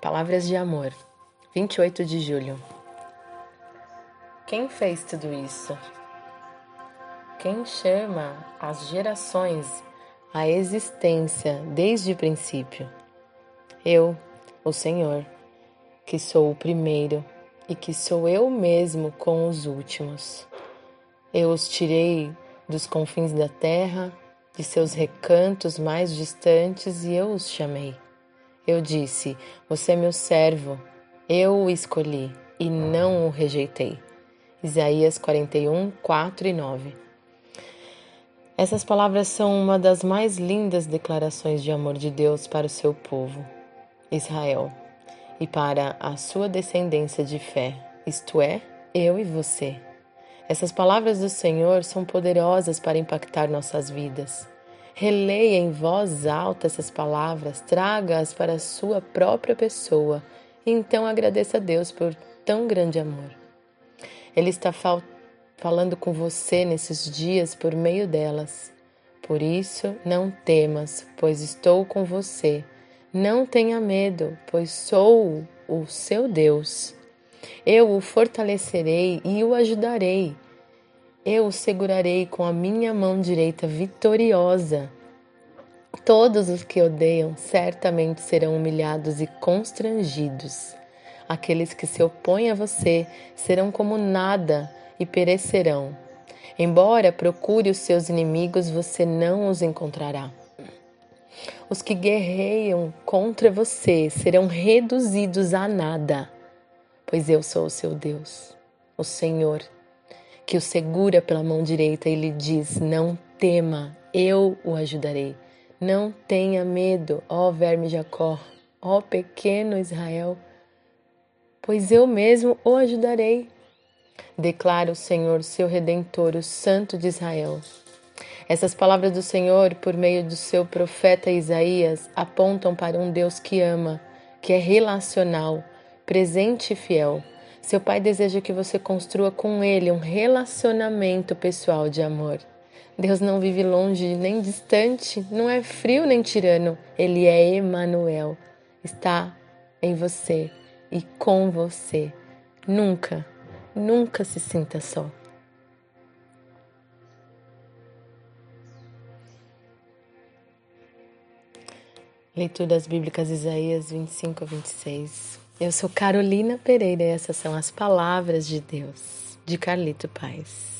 Palavras de Amor, 28 de julho. Quem fez tudo isso? Quem chama as gerações à existência desde o princípio? Eu, o Senhor, que sou o primeiro e que sou eu mesmo com os últimos. Eu os tirei dos confins da terra, de seus recantos mais distantes, e eu os chamei. Eu disse: Você é meu servo, eu o escolhi e não o rejeitei. Isaías 41, 4 e 9. Essas palavras são uma das mais lindas declarações de amor de Deus para o seu povo, Israel, e para a sua descendência de fé, isto é, eu e você. Essas palavras do Senhor são poderosas para impactar nossas vidas. Releia em voz alta essas palavras, traga-as para a sua própria pessoa e então agradeça a Deus por tão grande amor. Ele está fal falando com você nesses dias por meio delas. Por isso, não temas, pois estou com você. Não tenha medo, pois sou o seu Deus. Eu o fortalecerei e o ajudarei. Eu o segurarei com a minha mão direita vitoriosa. Todos os que odeiam certamente serão humilhados e constrangidos. Aqueles que se opõem a você serão como nada e perecerão. Embora procure os seus inimigos, você não os encontrará. Os que guerreiam contra você serão reduzidos a nada, pois eu sou o seu Deus, o Senhor que o segura pela mão direita e lhe diz: Não tema, eu o ajudarei. Não tenha medo, ó verme Jacó, ó pequeno Israel, pois eu mesmo o ajudarei. Declara o Senhor, seu redentor, o Santo de Israel. Essas palavras do Senhor, por meio do seu profeta Isaías, apontam para um Deus que ama, que é relacional, presente e fiel seu pai deseja que você construa com ele um relacionamento pessoal de amor. Deus não vive longe nem distante, não é frio nem tirano. Ele é Emanuel. Está em você e com você. Nunca, nunca se sinta só. Leituras Bíblicas Isaías 25 a 26. Eu sou Carolina Pereira e essas são as palavras de Deus, de Carlito Paz.